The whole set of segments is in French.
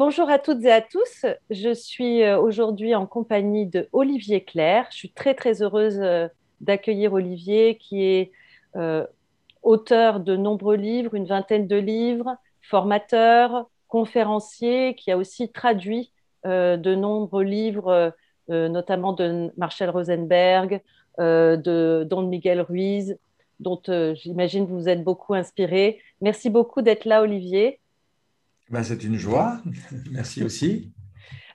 Bonjour à toutes et à tous. Je suis euh, aujourd'hui en compagnie de Olivier Claire. Je suis très très heureuse euh, d'accueillir Olivier qui est euh, auteur de nombreux livres, une vingtaine de livres, formateur, conférencier, qui a aussi traduit de nombreux livres, notamment de Marshall Rosenberg, de Don Miguel Ruiz, dont j'imagine vous vous êtes beaucoup inspiré. Merci beaucoup d'être là, Olivier. Ben, c'est une joie. Merci aussi.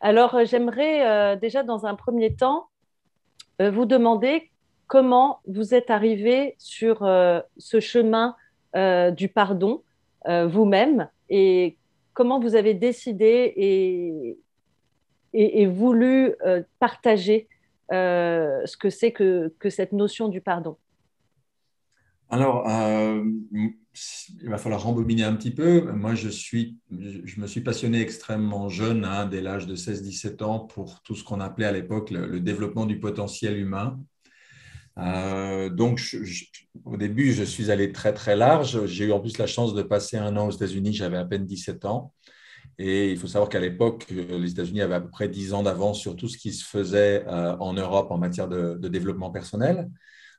Alors, euh, j'aimerais euh, déjà dans un premier temps euh, vous demander comment vous êtes arrivé sur ce chemin du pardon vous-même et comment vous avez décidé et, et, et voulu partager ce que c'est que, que cette notion du pardon. Alors, euh, il va falloir rembobiner un petit peu. Moi, je, suis, je me suis passionné extrêmement jeune, hein, dès l'âge de 16-17 ans, pour tout ce qu'on appelait à l'époque le, développement du potentiel humain. Euh, donc, au début, je suis allé très, très large. J'ai eu en plus la chance de passer un an aux États-Unis, j'avais à peine 17 ans. Et il faut savoir qu'à l'époque, les États-Unis avaient à peu près 10 ans d'avance sur tout ce qui se faisait euh, en Europe en matière de développement personnel.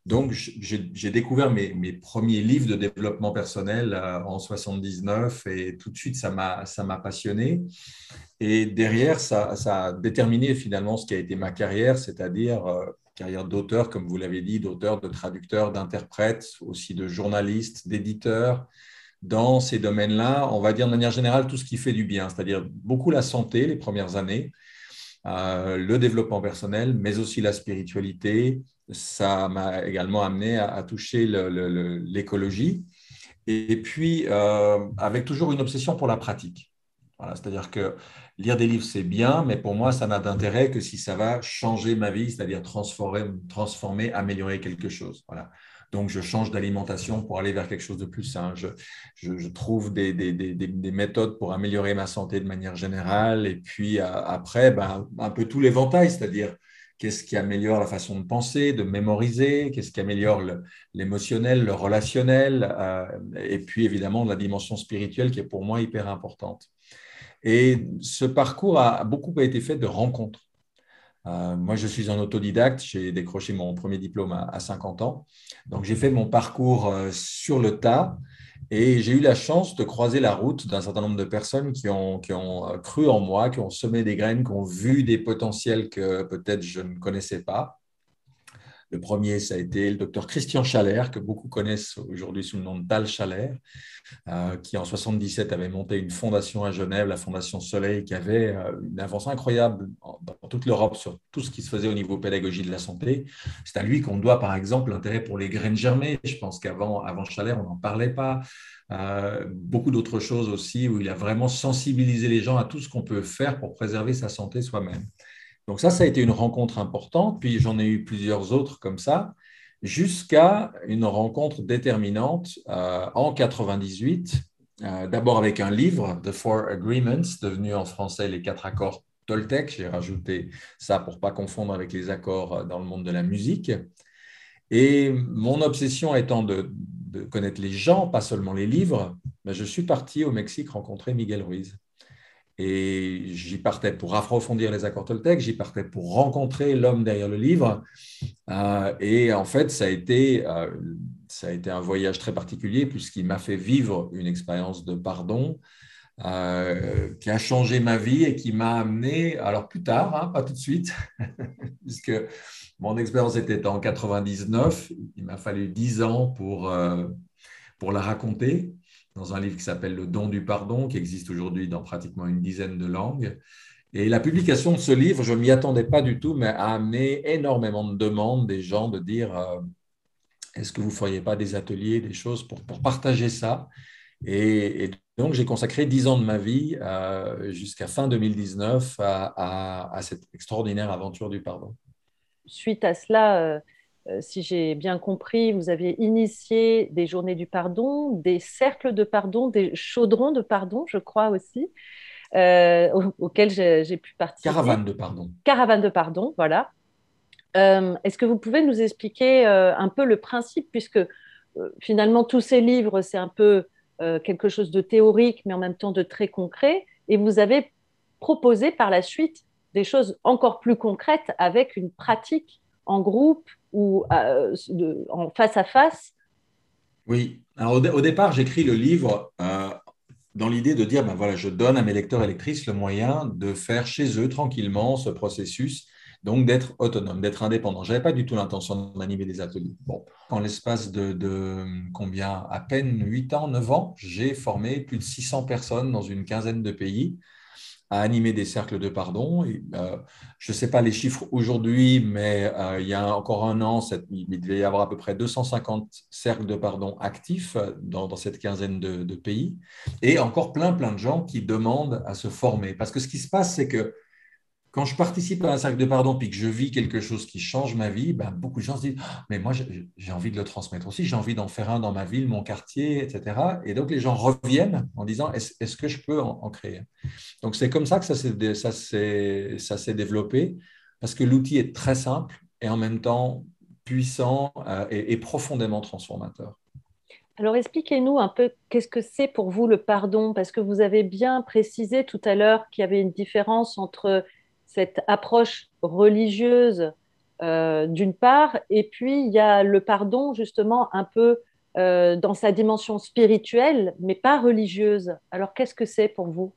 Donc, j'ai découvert mes, premiers livres de développement personnel euh, en 79 et tout de suite, ça m'a passionné. Et derrière, ça, ça, a déterminé finalement ce qui a été ma carrière, c'est-à-dire euh, carrière d'auteur, comme vous l'avez dit, d'auteur, de traducteur, d'interprète, aussi de journaliste, d'éditeur. Dans ces domaines-là, on va dire de manière générale tout ce qui fait du bien, c'est-à-dire beaucoup la santé les premières années, euh, le développement personnel, mais aussi la spiritualité, ça m'a également amené à, toucher l'écologie. Et puis, euh, avec toujours une obsession pour la pratique. Voilà, C'est-à-dire que lire des livres, c'est bien, mais pour moi, ça n'a d'intérêt que si ça va changer ma vie, c'est-à-dire transformer, transformer, améliorer quelque chose. Voilà. Donc, je change d'alimentation pour aller vers quelque chose de plus sain. Je, trouve des, des, des, des, méthodes pour améliorer ma santé de manière générale. Et puis, après, ben, un peu tout l'éventail, c'est-à-dire qu'est-ce qui améliore la façon de penser, de mémoriser, qu'est-ce qui améliore l'émotionnel, le, relationnel, euh, et puis évidemment la dimension spirituelle qui est pour moi hyper importante. Et ce parcours a beaucoup été fait de rencontres. Euh, moi, je suis un autodidacte, j'ai décroché mon premier diplôme à, à 50 ans, donc j'ai fait mon parcours euh, sur le tas. Et j'ai eu la chance de croiser la route d'un certain nombre de personnes qui ont, qui ont cru en moi, qui ont semé des graines, qui ont vu des potentiels que peut-être je ne connaissais pas. Le premier, ça a été le docteur Christian Chaler, que beaucoup connaissent aujourd'hui sous le nom de Tal Chaler, euh, qui en 77 avait monté une fondation à Genève, la Fondation Soleil, qui avait euh, une avancée incroyable dans toute l'Europe sur tout ce qui se faisait au niveau pédagogie de la santé. C'est à lui qu'on doit, par exemple, l'intérêt pour les graines germées. Je pense qu'avant avant on n'en parlait pas. Euh, beaucoup d'autres choses aussi, où il a vraiment sensibilisé les gens à tout ce qu'on peut faire pour préserver sa santé soi-même. Donc ça, ça a été une rencontre importante, puis j'en ai eu plusieurs autres comme ça, jusqu'à une rencontre déterminante euh, en 98, euh, d'abord avec un livre, The Four Agreements, devenu en français les quatre accords Toltec. J'ai rajouté ça pour pas confondre avec les accords dans le monde de la musique. Et mon obsession étant de, de connaître les gens, pas seulement les livres, ben je suis parti au Mexique rencontrer Miguel Ruiz. Et j'y partais pour approfondir les accords Toltec, j'y partais pour rencontrer l'homme derrière le livre. Euh, et en fait, ça a, été, euh, ça a été un voyage très particulier puisqu'il m'a fait vivre une expérience de pardon euh, qui a changé ma vie et qui m'a amené, alors plus tard, hein, pas tout de suite, puisque mon expérience était en 99, il m'a fallu 10 ans pour, pour la raconter dans un livre qui s'appelle Le don du pardon, qui existe aujourd'hui dans pratiquement une dizaine de langues. Et la publication de ce livre, je ne m'y attendais pas du tout, mais a amené énormément de demandes des gens de dire euh, est-ce que vous ne feriez pas des ateliers, des choses pour, partager ça? Et, donc, j'ai consacré dix ans de ma vie euh, jusqu'à fin 2019 à, cette extraordinaire aventure du pardon. Suite à cela, euh, si j'ai bien compris, vous avez initié des journées du pardon, des cercles de pardon, des chaudrons de pardon, je crois aussi, auxquels j'ai pu participer. Caravane de pardon. Caravane de pardon, voilà. Est-ce que vous pouvez nous expliquer un peu le principe, puisque finalement tous ces livres, c'est un peu euh, quelque chose de théorique, mais en même temps de très concret. Et vous avez proposé par la suite des choses encore plus concrètes avec une pratique en groupe ou euh, en face à face. Oui. Alors au, départ, j'écris le livre euh, dans l'idée de dire, ben voilà, je donne à mes lecteurs et lectrices le moyen de faire chez eux tranquillement ce processus donc d'être autonome, d'être indépendant. Je n'avais pas du tout l'intention d'animer des ateliers. Bon, en l'espace de, combien? À peine 8 ans, 9 ans, j'ai formé plus de 600 personnes dans une quinzaine de pays à animer des cercles de pardon. Euh, je ne sais pas les chiffres aujourd'hui, mais euh, il y a encore un an, il devait y avoir à peu près 250 cercles de pardon actifs dans, cette quinzaine de, pays, et encore plein, plein de gens qui demandent à se former. Parce que ce qui se passe, c'est que quand je participe à un cercle de pardon puis que je vis quelque chose qui change ma vie, ben, beaucoup de gens se disent ah, Mais moi, j'ai envie de le transmettre aussi, j'ai envie d'en faire un dans ma ville, mon quartier, etc. Et donc, les gens reviennent en disant Est-ce que je peux en, créer? Donc, c'est comme ça que ça s'est développé, parce que l'outil est très simple et en même temps puissant euh, et profondément transformateur. Alors expliquez-nous un peu qu'est-ce que c'est pour vous le pardon, parce que vous avez bien précisé tout à l'heure qu'il y avait une différence entre cette approche religieuse euh, d'une part, et puis il y a le pardon justement un peu euh, dans sa dimension spirituelle, mais pas religieuse. Alors qu'est-ce que c'est pour vous?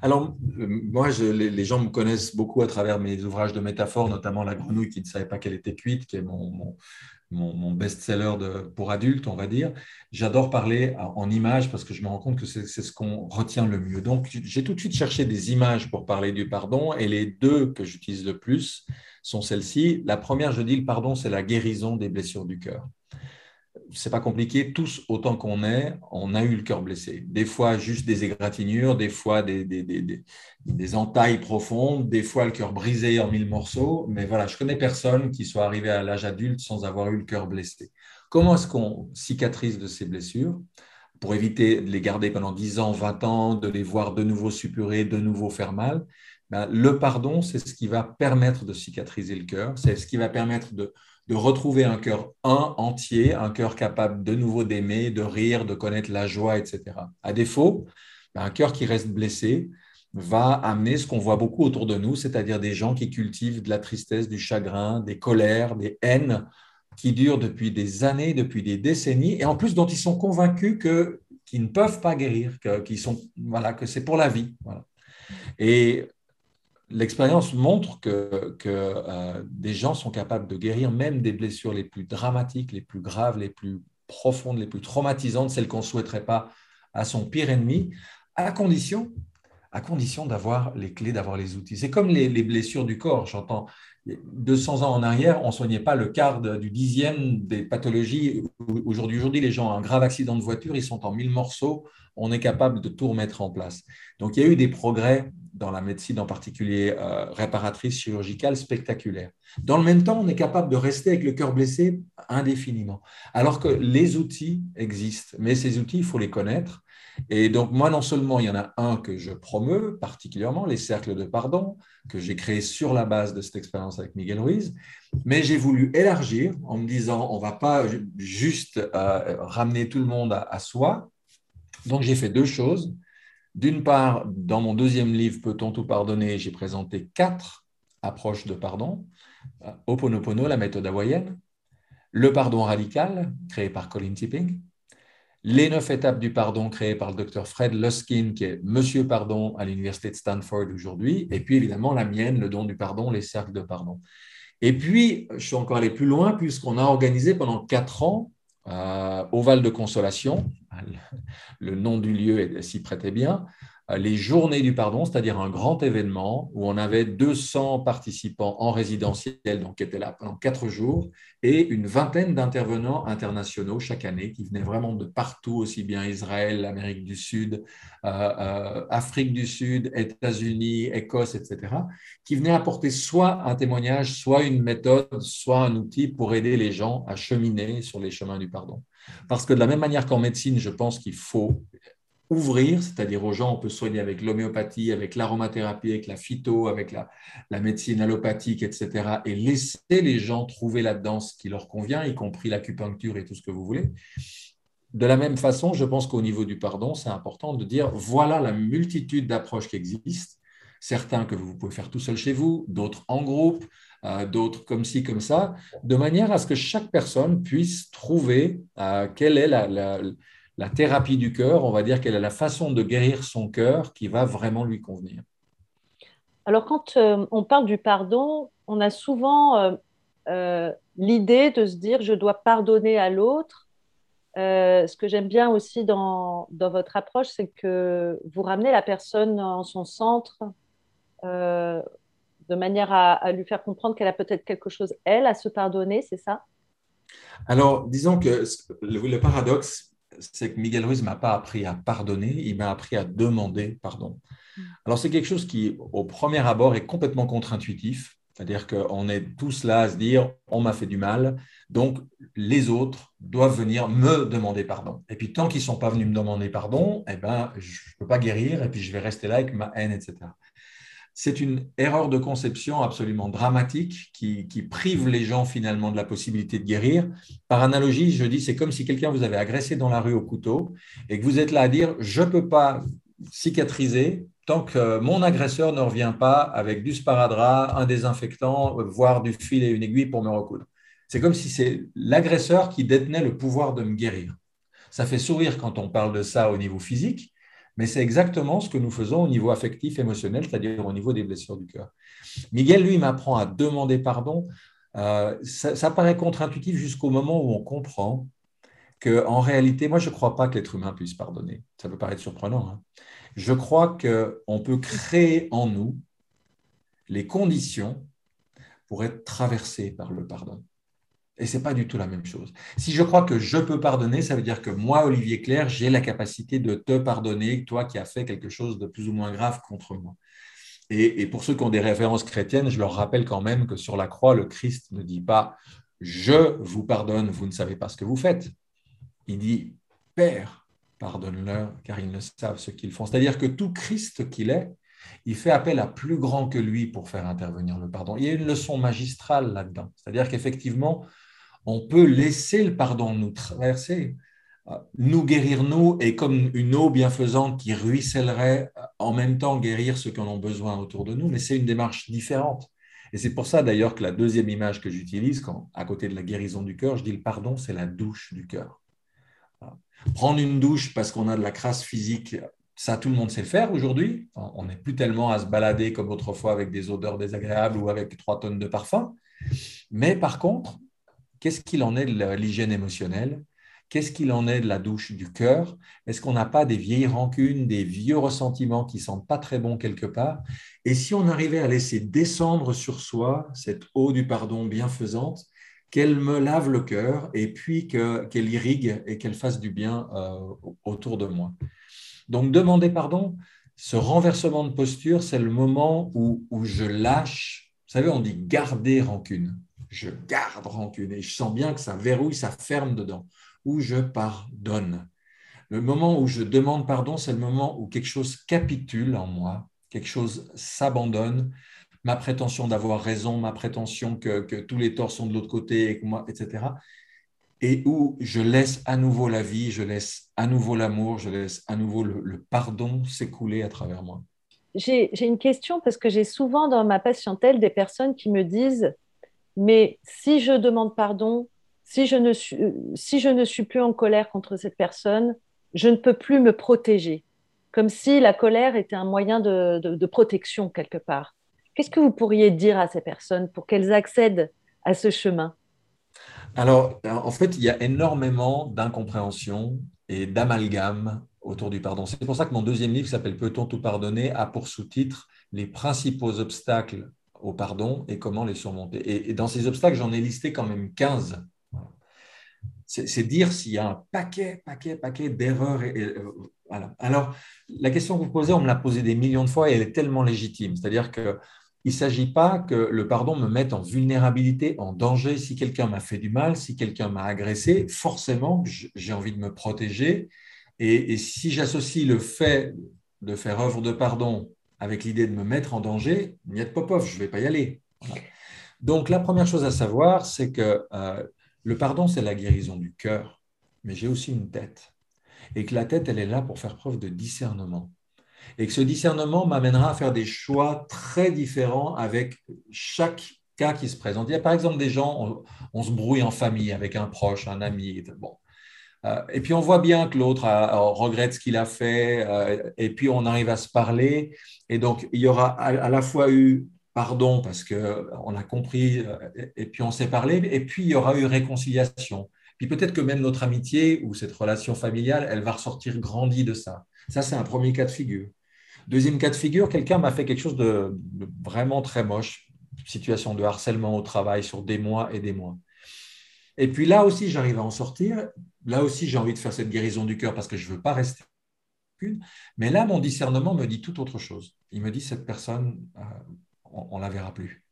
Alors, euh, moi, les, gens me connaissent beaucoup à travers mes ouvrages de métaphores, notamment La grenouille qui ne savait pas qu'elle était cuite, qui est mon, best-seller pour adultes, on va dire. J'adore parler en images parce que je me rends compte que c'est ce qu'on retient le mieux. Donc, j'ai tout de suite cherché des images pour parler du pardon et les deux que j'utilise le plus sont celles-ci. La première, je dis, le pardon, c'est la guérison des blessures du cœur c'est pas compliqué, tous autant qu'on est, on a eu le cœur blessé. Des fois juste des égratignures, des fois des, des, entailles profondes, des fois le cœur brisé en mille morceaux. Mais voilà, je connais personne qui soit arrivé à l'âge adulte sans avoir eu le cœur blessé. Comment est-ce qu'on cicatrise de ces blessures pour éviter de les garder pendant 10 ans, 20 ans, de les voir de nouveau suppurer, de nouveau faire mal? Ben, Le pardon, c'est ce qui va permettre de cicatriser le cœur, c'est ce qui va permettre de retrouver un cœur un entier, un cœur capable de nouveau d'aimer, de rire, de connaître la joie, etc. À défaut, ben, un cœur qui reste blessé va amener ce qu'on voit beaucoup autour de nous, c'est-à-dire des gens qui cultivent de la tristesse, du chagrin, des colères, des haines qui durent depuis des années, depuis des décennies, et en plus dont ils sont convaincus que qu'ils ne peuvent pas guérir, que, sont, voilà, que c'est pour la vie. Et l'expérience montre que, euh, des gens sont capables de guérir même des blessures les plus dramatiques, les plus graves, les plus profondes, les plus traumatisantes, celles qu'on ne souhaiterait pas à son pire ennemi, à condition, à condition d'avoir les clés, d'avoir les outils. C'est comme les, blessures du corps. J'entends 200 ans en arrière, on ne soignait pas le quart du dixième des pathologies. Aujourd'hui, aujourd'hui, les gens ont un grave accident de voiture, ils sont en mille morceaux, on est capable de tout remettre en place. Donc, il y a eu des progrès dans la médecine en particulier euh, réparatrice chirurgicale spectaculaire. Dans le même temps, on est capable de rester avec le cœur blessé indéfiniment. Alors que les outils existent, mais ces outils, il faut les connaître. Et donc, moi, non seulement il y en a un que je promeux particulièrement, les cercles de pardon, que j'ai créé sur la base de cette expérience avec Miguel Ruiz, mais j'ai voulu élargir en me disant, on ne va pas juste euh, ramener tout le monde à soi. Donc, j'ai fait deux choses. D'une part, dans mon deuxième livre, Peut-on tout pardonner j'ai présenté quatre approches de pardon. Euh, Oponopono, la méthode hawaïenne. Le pardon radical, créé par Colin Tipping. Les neuf étapes du pardon, créées par le docteur Fred Luskin, qui est Monsieur Pardon à l'Université de Stanford aujourd'hui. Et puis, évidemment, la mienne, le don du pardon, les cercles de pardon. Et puis, je suis encore allé plus loin, puisqu'on a organisé pendant quatre ans euh, au Val de Consolation, le nom du lieu s'y prêtait bien, les journées du pardon, c'est-à-dire un grand événement où on avait 200 participants en résidentiel, donc qui étaient là pendant quatre jours, et une vingtaine d'intervenants internationaux chaque année qui venaient vraiment de partout, aussi bien Israël, Amérique du Sud, euh, euh, Afrique du Sud, États-Unis, Écosse, etc., qui venaient apporter soit un témoignage, soit une méthode, soit un outil pour aider les gens à cheminer sur les chemins du pardon. Parce que de la même manière qu'en médecine, je pense qu'il faut ouvrir, c'est-à-dire aux gens, on peut soigner avec l'homéopathie, avec l'aromathérapie, avec la phyto, avec la, médecine allopathique, etc., et laisser les gens trouver là-dedans ce qui leur convient, y compris l'acupuncture et tout ce que vous voulez. De la même façon, je pense qu'au niveau du pardon, c'est important de dire, voilà la multitude d'approches qui existent, certains que vous pouvez faire tout seul chez vous, d'autres en groupe, euh, d'autres comme ci, comme ça, de manière à ce que chaque personne puisse trouver euh, quelle est la la thérapie du cœur, on va dire qu'elle a la façon de guérir son cœur qui va vraiment lui convenir. Alors quand euh, on parle du pardon, on a souvent euh, euh, l'idée de se dire je dois pardonner à l'autre. ce que j'aime bien aussi dans, votre approche, c'est que vous ramenez la personne en son centre de manière à, lui faire comprendre qu'elle a peut-être quelque chose, elle, à se pardonner, c'est ça? Alors, disons que le paradoxe, c'est que Miguel Ruiz ne m'a pas appris à pardonner, il m'a appris à demander pardon. Mm. Alors c'est quelque chose qui, au premier abord, est complètement contre-intuitif. C'est-à-dire qu'on est tous là à se dire, on m'a fait du mal, donc les autres doivent venir me demander pardon. Et puis tant qu'ils ne sont pas venus me demander pardon, eh ben, je ne peux pas guérir et puis je vais rester là avec ma haine, etc c'est une erreur de conception absolument dramatique qui, prive les gens finalement de la possibilité de guérir. Par analogie, je dis, c'est comme si quelqu'un vous avait agressé dans la rue au couteau et que vous êtes là à dire, je ne peux pas cicatriser tant que mon agresseur ne revient pas avec du sparadrap, un désinfectant, voire du fil et une aiguille pour me recoudre. C'est comme si c'est l'agresseur qui détenait le pouvoir de me guérir. Ça fait sourire quand on parle de ça au niveau physique, mais c'est exactement ce que nous faisons au niveau affectif, émotionnel, c'est-à-dire au niveau des blessures du cœur. Miguel, lui, m'apprend à demander pardon. Euh, ça, paraît contre-intuitif jusqu'au moment où on comprend qu'en réalité, moi, je ne crois pas que l'être humain puisse pardonner. Ça peut paraître surprenant. Hein. Je crois qu'on peut créer en nous les conditions pour être traversé par le pardon. Et ce n'est pas du tout la même chose. Si je crois que je peux pardonner, ça veut dire que moi, Olivier Claire, j'ai la capacité de te pardonner, toi qui as fait quelque chose de plus ou moins grave contre moi. Et, pour ceux qui ont des références chrétiennes, je leur rappelle quand même que sur la croix, le Christ ne dit pas je vous pardonne, vous ne savez pas ce que vous faites. Il dit Père, pardonne-leur, car ils ne savent ce qu'ils font. C'est-à-dire que tout Christ qu'il est, il fait appel à plus grand que lui pour faire intervenir le pardon. Il y a une leçon magistrale là-dedans. C'est-à-dire qu'effectivement, on peut laisser le pardon nous traverser, euh, nous guérir nous, et comme une eau bienfaisante qui ruissellerait, euh, en même temps guérir ceux qui en ont besoin autour de nous, mais c'est une démarche différente. Et c'est pour ça d'ailleurs que la deuxième image que j'utilise, quand à côté de la guérison du cœur, je dis le pardon, c'est la douche du cœur. Prendre une douche parce qu'on a de la crasse physique, ça tout le monde sait faire aujourd'hui. On n'est plus tellement à se balader comme autrefois avec des odeurs désagréables ou avec trois tonnes de parfum. Mais par contre, Qu'est-ce qu'il en est de l'hygiène émotionnelle? Qu'est-ce qu'il en est de la douche du cœur? Est-ce qu'on n'a pas des vieilles rancunes, des vieux ressentiments qui sentent pas très bon quelque part? Et si on arrivait à laisser descendre sur soi cette eau du pardon bienfaisante, qu'elle me lave le cœur et puis qu'elle irrigue et qu'elle fasse du bien euh, autour de moi? Donc demander pardon, ce renversement de posture, c'est le moment où, où je lâche. Vous savez, on dit garder rancune je garde rancune et je sens bien que ça verrouille, ça ferme dedans, ou je pardonne. Le moment où je demande pardon, c'est le moment où quelque chose capitule en moi, quelque chose s'abandonne, ma prétention d'avoir raison, ma prétention que, tous les torts sont de l'autre côté, et moi, etc. Et où je laisse à nouveau la vie, je laisse à nouveau l'amour, je laisse à nouveau le pardon s'écouler à travers moi. J'ai une question parce que j'ai souvent dans ma patientèle des personnes qui me disent mais si je demande pardon, si je, ne suis, si je ne suis plus en colère contre cette personne, je ne peux plus me protéger. Comme si la colère était un moyen de, protection quelque part. Qu'est-ce que vous pourriez dire à ces personnes pour qu'elles accèdent à ce chemin? Alors, en fait, il y a énormément d'incompréhension et d'amalgame autour du pardon. C'est pour ça que mon deuxième livre, s'appelle Peut-on tout pardonner, a pour sous-titre Les principaux obstacles au pardon et comment les surmonter. Et, dans ces obstacles, j'en ai listé quand même 15. C'est dire s'il y a un paquet, paquet, paquet d'erreurs. Euh. Alors, la question que vous posez, on me l'a posée des millions de fois et elle est tellement légitime. C'est-à-dire que il ne s'agit pas que le pardon me mette en vulnérabilité, en danger. Si quelqu'un m'a fait du mal, si quelqu'un m'a agressé, forcément, j'ai envie de me protéger. Et, si j'associe le fait de faire œuvre de pardon avec l'idée de me mettre en danger, niet popov, je ne vais pas y aller. Donc, la première chose à savoir, c'est que euh, le pardon, c'est la guérison du cœur, mais j'ai aussi une tête. Et que la tête, elle est là pour faire preuve de discernement et que ce discernement m'amènera à faire des choix très différents avec chaque cas qui se présente. Il y a par exemple des gens, on, se brouille en famille avec un proche, un ami. Bon. Euh, et puis on voit bien que l'autre regrette ce qu'il a fait, euh, et puis on arrive à se parler. Et donc il y aura à, la fois eu pardon parce qu'on a compris, euh, et puis on s'est parlé, et puis il y aura eu réconciliation. Puis peut-être que même notre amitié ou cette relation familiale, elle va ressortir grandie de ça. Ça, c'est un premier cas de figure. Deuxième cas de figure, quelqu'un m'a fait quelque chose de, vraiment très moche, situation de harcèlement au travail sur des mois et des mois. Et puis là aussi, j'arrive à en sortir. Là aussi, j'ai envie de faire cette guérison du cœur parce que je ne veux pas rester qu'une. Mais là, mon discernement me dit tout autre chose. Il me dit, cette personne, euh, on ne la verra plus.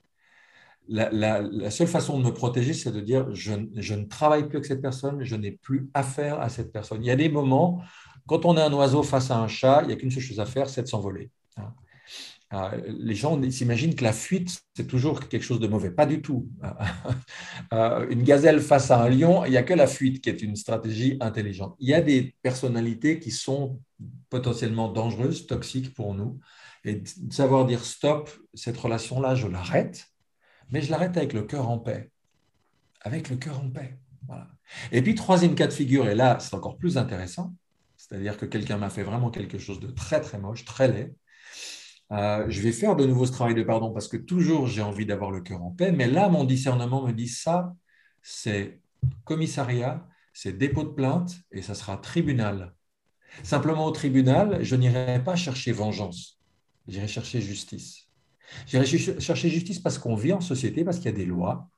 La, seule façon de me protéger, c'est de dire, je, je, ne travaille plus avec cette personne, je n'ai plus affaire à cette personne. Il y a des moments quand on est un oiseau face à un chat, il n'y a qu'une seule chose à faire, c'est de s'envoler. Hein. Euh, les gens s'imaginent que la fuite, c'est toujours quelque chose de mauvais. Pas du tout. Euh, une gazelle face à un lion, il n'y a que la fuite qui est une stratégie intelligente. Il y a des personnalités qui sont potentiellement dangereuses, toxiques pour nous. Et de savoir dire stop, cette relation-là, je l'arrête, mais je l'arrête avec le cœur en paix. Avec le cœur en paix. Et puis, troisième cas de figure, et là, c'est encore plus intéressant, c'est-à-dire que quelqu'un m'a fait vraiment quelque chose de très très moche, très laid. Euh, je vais faire de nouveau ce travail de pardon parce que toujours j'ai envie d'avoir le cœur en paix, mais là mon discernement me dit ça, c'est commissariat, c'est dépôt de plainte et ça sera tribunal. Simplement au tribunal, je n'irai pas chercher vengeance, j'irai chercher justice. J'irai chercher justice parce qu'on vit en société, parce qu'il y a des lois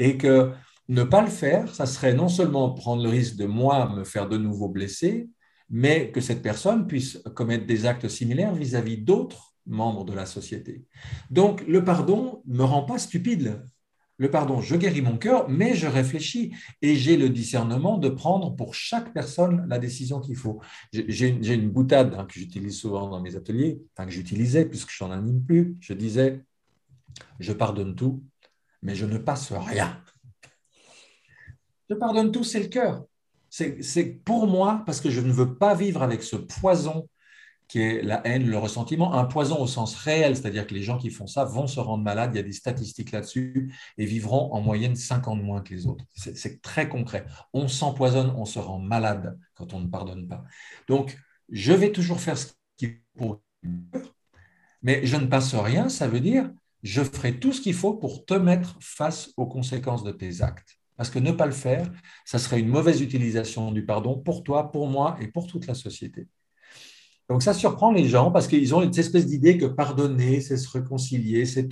et que ne pas le faire, ça serait non seulement prendre le risque de moi me faire de nouveau blesser, mais que cette personne puisse commettre des actes similaires vis-à-vis d'autres membres de la société. Donc, le pardon ne me rend pas stupide. Le pardon, je guéris mon cœur, mais je réfléchis et j'ai le discernement de prendre pour chaque personne la décision qu'il faut. J'ai une, boutade hein, que j'utilise souvent dans mes ateliers, enfin que j'utilisais puisque je n'en anime plus. Je disais, je pardonne tout, mais je ne passe rien. Je pardonne tout, c'est le cœur. C'est pour moi, parce que je ne veux pas vivre avec ce poison qui est la haine, le ressentiment, un poison au sens réel, c'est-à-dire que les gens qui font ça vont se rendre malades, il y a des statistiques là-dessus, et vivront en moyenne 5 ans de moins que les autres. C'est très concret. On s'empoisonne, on se rend malade quand on ne pardonne pas. Donc, je vais toujours faire ce qu'il faut, mais je ne passe rien, ça veut dire je ferai tout ce qu'il faut pour te mettre face aux conséquences de tes actes. Parce que ne pas le faire, ça serait une mauvaise utilisation du pardon pour toi, pour moi et pour toute la société. Donc ça surprend les gens parce qu'ils ont une espèce d'idée que pardonner, c'est se réconcilier, c'est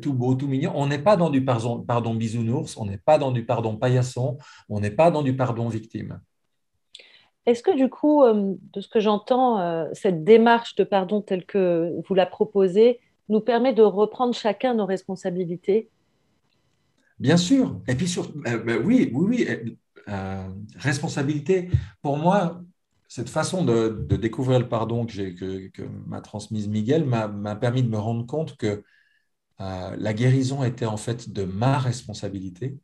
tout, beau, tout mignon. On n'est pas dans du pardon, pardon bisounours, on n'est pas dans du pardon paillasson, on n'est pas dans du pardon victime. Est-ce que du coup, euh, de ce que j'entends, euh, cette démarche de pardon telle que vous la proposez nous permet de reprendre chacun nos responsabilités? Bien sûr. Et puis, sur, euh, ben oui, oui, oui. Euh, responsabilité, pour moi, cette façon de, découvrir le pardon que, que, m'a transmise Miguel m'a permis de me rendre compte que euh, la guérison était en fait de ma responsabilité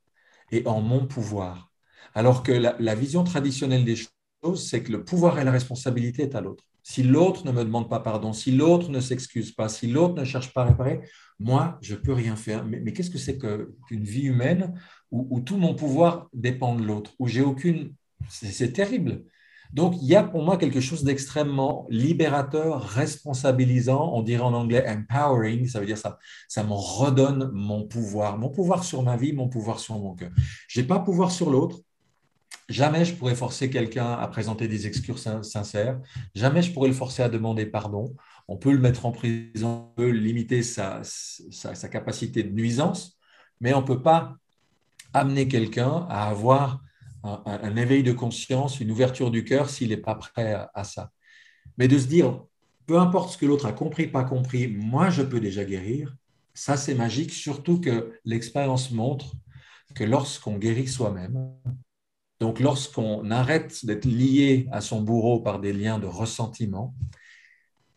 et en mon pouvoir. Alors que la vision traditionnelle des choses, c'est que le pouvoir et la responsabilité est à l'autre. Si l'autre ne me demande pas pardon, si l'autre ne s'excuse pas, si l'autre ne cherche pas à réparer, moi, je ne peux rien faire. Mais, qu'est-ce que c'est qu'une vie humaine où, tout mon pouvoir dépend de l'autre, où j'ai aucune... C'est terrible. Donc, il y a pour moi quelque chose d'extrêmement libérateur, responsabilisant, on dirait en anglais empowering, ça veut dire ça, ça me redonne mon pouvoir, mon pouvoir sur ma vie, mon pouvoir sur mon cœur. Je n'ai pas pouvoir sur l'autre, Jamais je pourrais forcer quelqu'un à présenter des excuses sincères. Jamais je pourrais le forcer à demander pardon. On peut le mettre en prison, on peut limiter sa, sa, capacité de nuisance, mais on ne peut pas amener quelqu'un à avoir un, éveil de conscience, une ouverture du cœur s'il n'est pas prêt à, ça. Mais de se dire, peu importe ce que l'autre a compris, pas compris, moi je peux déjà guérir, ça c'est magique, surtout que l'expérience montre que lorsqu'on guérit soi-même, donc lorsqu'on arrête d'être lié à son bourreau par des liens de ressentiment,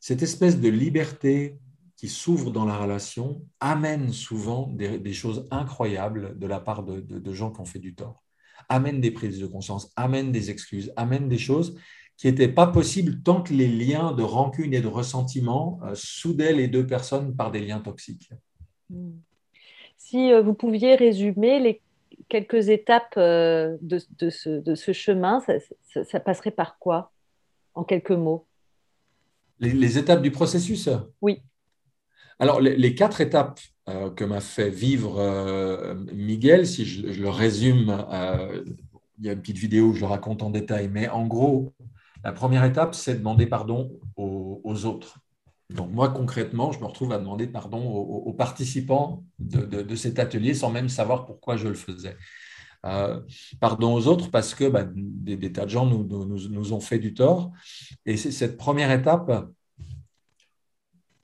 cette espèce de liberté qui s'ouvre dans la relation amène souvent des, choses incroyables de la part de, gens qui ont fait du tort, amène des prises de conscience, amène des excuses, amène des choses qui n'étaient pas possibles tant que les liens de rancune et de ressentiment euh, soudaient les deux personnes par des liens toxiques. Hmm. Si euh, vous pouviez résumer les quelques étapes euh, de, ce, chemin, ça, passerait par quoi, en quelques mots? Les, étapes du processus Oui. Alors, les, quatre étapes euh, que m'a fait vivre euh, Miguel, si je, le résume, il y a une petite vidéo où je le raconte en détail, mais en gros, la première étape, c'est demander pardon aux autres. Donc moi, concrètement, je me retrouve à demander pardon aux, participants de, cet atelier sans même savoir pourquoi je le faisais. Pardon aux autres parce que bah, des, tas de gens nous, nous, ont fait du tort. Et c'est cette première étape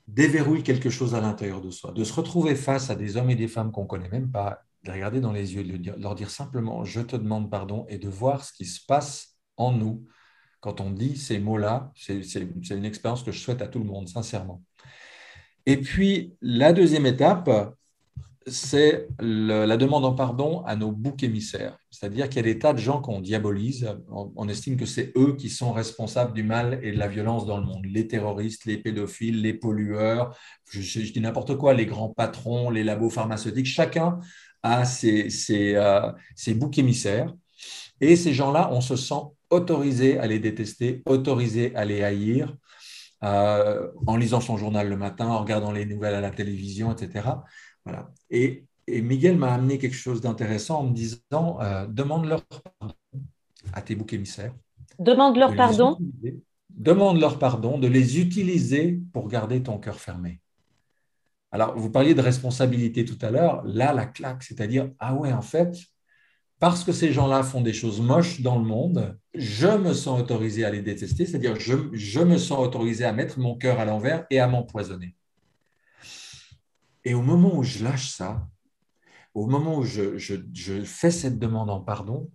déverrouille quelque chose à l'intérieur de soi, de se retrouver face à des hommes et des femmes qu'on ne connaît même pas, de regarder dans les yeux, de leur dire simplement je te demande pardon et de voir ce qui se passe en nous quand on dit ces mots-là, c'est une expérience que je souhaite à tout le monde, sincèrement. Et puis, la deuxième étape, c'est la demande en pardon à nos boucs émissaires. C'est-à-dire qu'il y a des tas de gens qu'on diabolise. On, estime que c'est eux qui sont responsables du mal et de la violence dans le monde. Les terroristes, les pédophiles, les pollueurs, je, dis n'importe quoi, les grands patrons, les labos pharmaceutiques. Chacun a euh, ses boucs émissaires. Et ces gens-là, on se sent autorisé à les détester, autorisé à les haïr, euh, en lisant son journal le matin, en regardant les nouvelles à la télévision, etc. Voilà. Et, Miguel m'a amené quelque chose d'intéressant en me disant euh, demande-leur pardon à tes boucs émissaires. Demande-leur pardon Demande-leur pardon de les utiliser pour garder ton cœur fermé. Alors, vous parliez de responsabilité tout à l'heure. Là, la claque, c'est-à-dire, ah ouais, en fait, parce que ces gens-là font des choses moches dans le monde, je me sens autorisé à les détester, c'est-à-dire je, je, me sens autorisé à mettre mon cœur à l'envers et à m'empoisonner. Et au moment où je lâche ça, au moment où je, fais cette demande en pardon,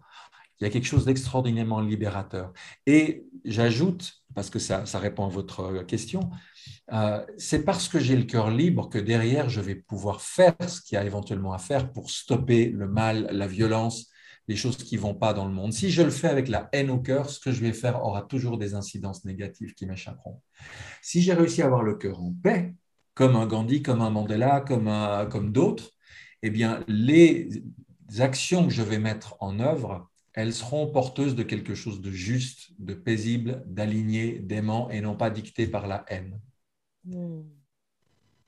il y a quelque chose d'extraordinairement libérateur. Et j'ajoute, parce que ça, ça, répond à votre question, euh, c'est parce que j'ai le cœur libre que derrière, je vais pouvoir faire ce qu'il y a éventuellement à faire pour stopper le mal, la violence, les choses qui ne vont pas dans le monde. Si je le fais avec la haine au cœur, ce que je vais faire aura toujours des incidences négatives qui m'échapperont. Si j'ai réussi à avoir le cœur en paix, comme un Gandhi, comme un Mandela, comme, comme d'autres, eh bien, les actions que je vais mettre en œuvre, elles seront porteuses de quelque chose de juste, de paisible, d'aligné, d'aimant et non pas dictées par la haine. Hmm.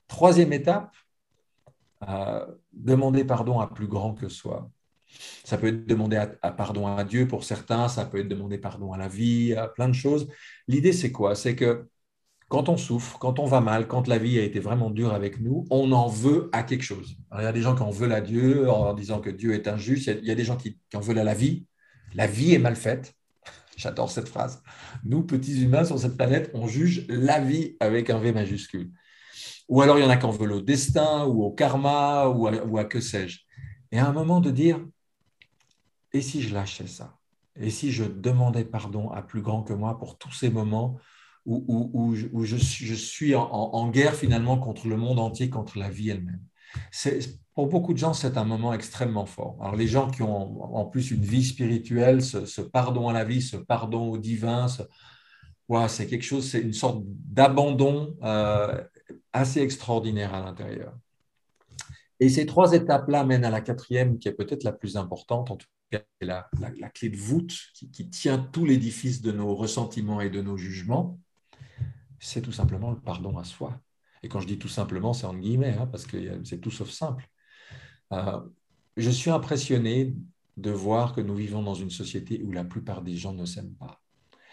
Troisième étape, euh, demander pardon à plus grand que soi. Ça peut être demander à, pardon à Dieu pour certains, ça peut être demander pardon à la vie, à plein de choses. L'idée, c'est quoi? C'est que quand on souffre, quand on va mal, quand la vie a été vraiment dure avec nous, on en veut à quelque chose. il y a des gens qui en veulent à Dieu en disant que Dieu est injuste. Il y a, des gens qui, en veulent à la vie. La vie est mal faite. J'adore cette phrase. Nous, petits humains sur cette planète, on juge la vie avec un V majuscule. Ou alors il y en a qui en veulent au destin ou au karma ou à, ou à que sais-je. Et à un moment de dire, et si je lâchais ça? Et si je demandais pardon à plus grand que moi pour tous ces moments où, je, suis en, guerre finalement contre le monde entier, contre la vie elle-même Pour beaucoup de gens, c'est un moment extrêmement fort. Alors les gens qui ont en plus une vie spirituelle, ce, pardon à la vie, ce pardon au divin, c'est quelque chose, c'est une sorte d'abandon euh, assez extraordinaire à l'intérieur. Et ces trois étapes-là mènent à la quatrième, qui est peut-être la plus importante, en tout la, clé de voûte qui, tient tout l'édifice de nos ressentiments et de nos jugements, c'est tout simplement le pardon à soi. Et quand je dis tout simplement, c'est en guillemets, hein, parce que c'est tout sauf simple. Euh, je suis impressionné de voir que nous vivons dans une société où la plupart des gens ne s'aiment pas.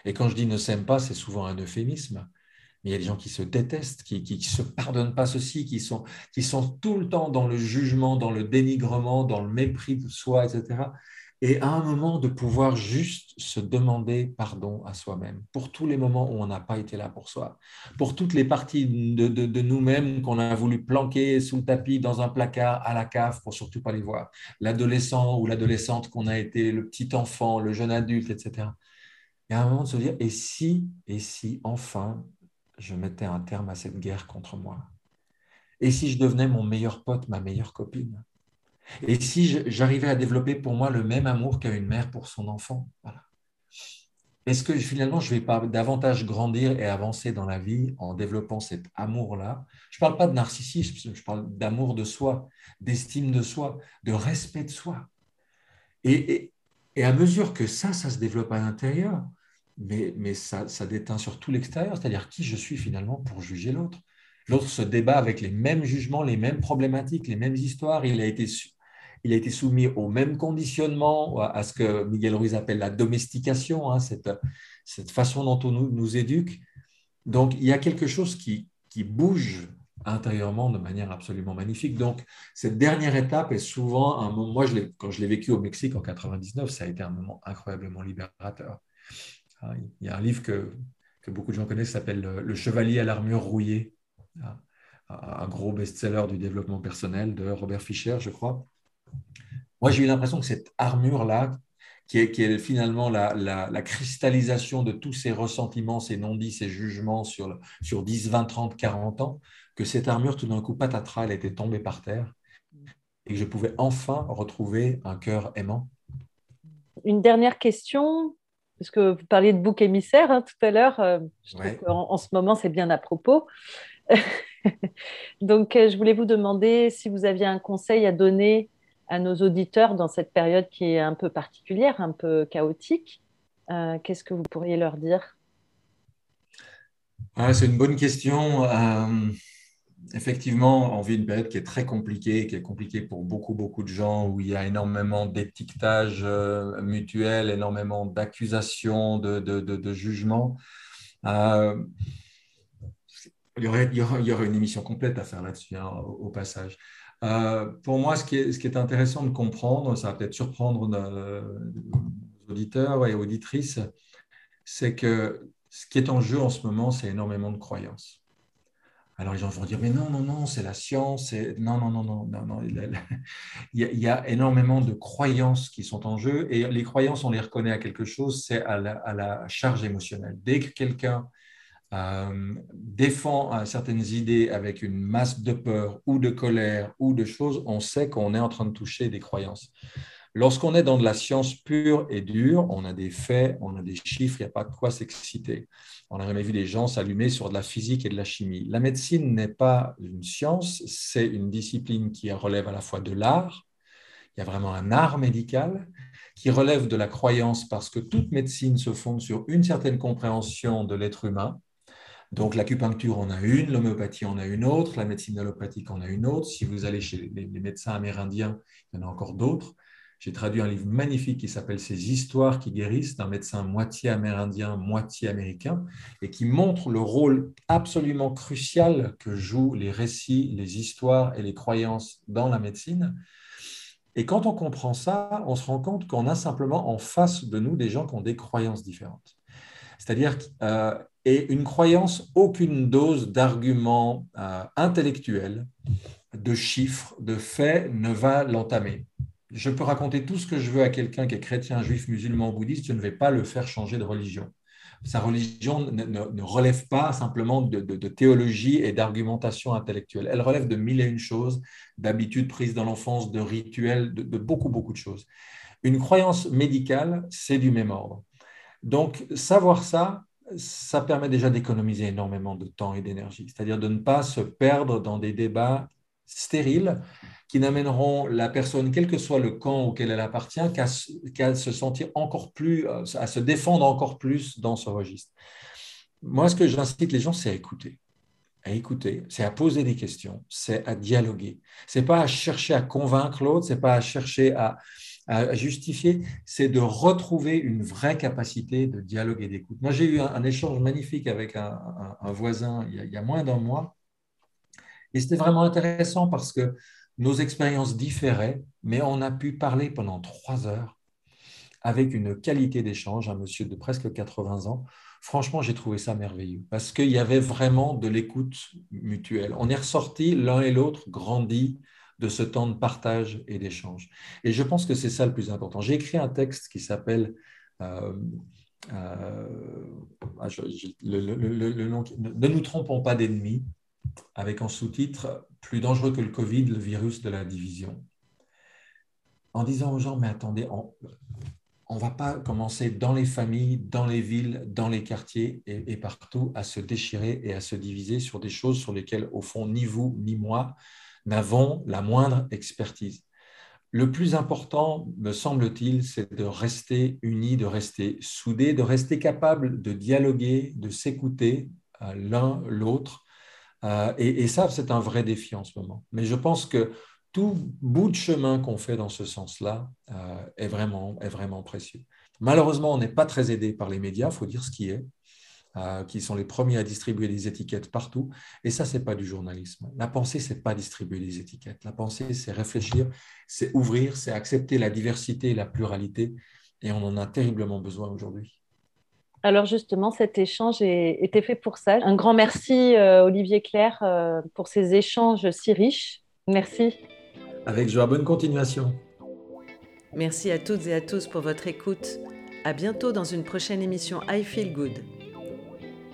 Et quand je dis ne s'aiment pas, c'est souvent un euphémisme. Mais il y a des gens qui se détestent, qui ne se pardonnent pas ceci, qui sont, qui sont tout le temps dans le jugement, dans le dénigrement, dans le mépris de soi, etc et à un moment de pouvoir juste se demander pardon à soi-même pour tous les moments où on n'a pas été là pour soi, pour toutes les parties de, nous-mêmes qu'on a voulu planquer sous le tapis, dans un placard, à la cave, pour surtout pas les voir. L'adolescent ou l'adolescente qu'on a été, le petit enfant, le jeune adulte, etc. Et à un moment de se dire, et si, et si enfin je mettais un terme à cette guerre contre moi? Et si je devenais mon meilleur pote, ma meilleure copine? Et si j'arrivais à développer pour moi le même amour qu'a une mère pour son enfant, Est-ce que finalement, je ne vais pas davantage grandir et avancer dans la vie en développant cet amour-là? Je ne parle pas de narcissisme, je parle d'amour de soi, d'estime de soi, de respect de soi. Et, à mesure que ça, ça se développe à l'intérieur, mais, mais ça, ça déteint sur tout l'extérieur, c'est-à-dire qui je suis finalement pour juger l'autre. L'autre se débat avec les mêmes jugements, les mêmes problématiques, les mêmes histoires. Il a été il a été soumis au même conditionnement, à ce que Miguel Ruiz appelle la domestication, hein, cette, cette, façon dont on nous, nous, éduque. Donc, il y a quelque chose qui, qui bouge intérieurement de manière absolument magnifique. Donc, cette dernière étape est souvent un moment, moi, quand je l'ai vécu au Mexique en 99, ça a été un moment incroyablement libérateur. Hein, il y a un livre que, que beaucoup de gens connaissent qui s'appelle Le Chevalier à l'armure rouillée, hein, un gros best-seller du développement personnel de Robert Fischer, je crois. Moi, j'ai eu l'impression que cette armure-là, qui est, finalement la, cristallisation de tous ces ressentiments, ces non-dits, ces jugements sur, sur 10, 20, 30, 40 ans, que cette armure, tout d'un coup, patatras, elle était tombée par terre et que je pouvais enfin retrouver un cœur aimant. Une dernière question, parce que vous parliez de bouc émissaire hein, tout à l'heure. Euh, je trouve qu'en en ce moment, c'est bien à propos. Donc, euh, je voulais vous demander si vous aviez un conseil à donner à nos auditeurs dans cette période qui est un peu particulière, un peu chaotique. Euh, qu'est-ce que vous pourriez leur dire? Ah, C'est une bonne question. Euh, effectivement, on vit une période qui est très compliquée, qui est compliquée pour beaucoup, beaucoup de gens, où il y a énormément d'étiquetage euh, mutuel, énormément d'accusations, de, de, de, jugements. il, y aurait, il, y aurait, une émission complète à faire là-dessus, hein, au, passage. Euh, pour moi, ce qui, est, intéressant de comprendre, ça va peut-être surprendre nos, auditeurs et auditrices, c'est que ce qui est en jeu en ce moment, c'est énormément de croyances. Alors les gens vont dire, mais non, non, non, c'est la science, non, non, non, non, non, non. Il, y a, énormément de croyances qui sont en jeu, et les croyances, on les reconnaît à quelque chose, c'est à la charge émotionnelle. Dès que quelqu'un euh, défend certaines idées avec une masse de peur ou de colère ou de choses, on sait qu'on est en train de toucher des croyances. Lorsqu'on est dans de la science pure et dure, on a des faits, on a des chiffres, il n'y a pas de quoi s'exciter. On n'a jamais vu des gens s'allumer sur de la physique et de la chimie. La médecine n'est pas une science, c'est une discipline qui relève à la fois de l'art, il y a vraiment un art médical, qui relève de la croyance parce que toute médecine se fonde sur une certaine compréhension de l'être humain, donc l'acupuncture en a une, l'homéopathie en a une autre, la médecine allopathique en a une autre. Si vous allez chez les, médecins amérindiens, il y en a encore d'autres. J'ai traduit un livre magnifique qui s'appelle Ces histoires qui guérissent d'un médecin moitié amérindien, moitié américain, et qui montre le rôle absolument crucial que jouent les récits, les histoires et les croyances dans la médecine. Et quand on comprend ça, on se rend compte qu'on a simplement en face de nous des gens qui ont des croyances différentes. C'est-à-dire euh, une croyance, aucune dose d'arguments euh, intellectuels, de chiffres, de faits ne va l'entamer. Je peux raconter tout ce que je veux à quelqu'un qui est chrétien, juif, musulman, bouddhiste, je ne vais pas le faire changer de religion. Sa religion ne, relève pas simplement de, théologie et d'argumentation intellectuelle. Elle relève de mille et une choses, d'habitudes prises dans l'enfance, de rituels, de beaucoup, beaucoup de choses. Une croyance médicale, c'est du même ordre. Donc, savoir ça, ça permet déjà d'économiser énormément de temps et d'énergie, c'est-à-dire de ne pas se perdre dans des débats stériles qui n'amèneront la personne, quel que soit le camp auquel elle appartient, qu'à se sentir encore plus, à se défendre encore plus dans ce registre. Moi, ce que j'incite les gens, c'est à écouter. À écouter, c'est à poser des questions, c'est à dialoguer. C'est pas à chercher à convaincre l'autre, c'est pas à chercher à, à justifier, c'est de retrouver une vraie capacité de dialogue et d'écoute. Moi, j'ai eu un, échange magnifique avec un, voisin il y, a, il y, a, moins d'un mois, et c'était vraiment intéressant parce que nos expériences différaient, mais on a pu parler pendant trois heures avec une qualité d'échange, un monsieur de presque 80 ans. Franchement, j'ai trouvé ça merveilleux parce qu'il y avait vraiment de l'écoute mutuelle. On est ressorti l'un et l'autre grandis de ce temps de partage et d'échange. Et je pense que c'est ça le plus important. J'ai écrit un texte qui s'appelle le, Ne nous trompons pas d'ennemis, avec en sous-titre Plus dangereux que le Covid, le virus de la division. En disant aux gens, mais attendez, on ne va pas commencer dans les familles, dans les villes, dans les quartiers et, partout à se déchirer et à se diviser sur des choses sur lesquelles, au fond, ni vous ni moi n'avons la moindre expertise. Le plus important, me semble-t-il, c'est de rester unis, de rester soudés, de rester capable de dialoguer, de s'écouter euh, l'un l'autre. Euh, et, et, ça, c'est un vrai défi en ce moment. Mais je pense que tout bout de chemin qu'on fait dans ce sens-là euh, est, vraiment, est vraiment précieux. Malheureusement, on n'est pas très aidé par les médias, il faut dire ce qui est, euh, qui sont les premiers à distribuer des étiquettes partout. Et ça, ce n'est pas du journalisme. La pensée, ce n'est pas distribuer des étiquettes. La pensée, c'est réfléchir, c'est ouvrir, c'est accepter la diversité et la pluralité. Et on en a terriblement besoin aujourd'hui. Alors justement, cet échange était fait pour ça. Un grand merci, euh, Olivier Claire, pour ces échanges si riches. Merci. Avec joie, bonne continuation. Merci à toutes et à tous pour votre écoute. À bientôt dans une prochaine émission I Feel Good.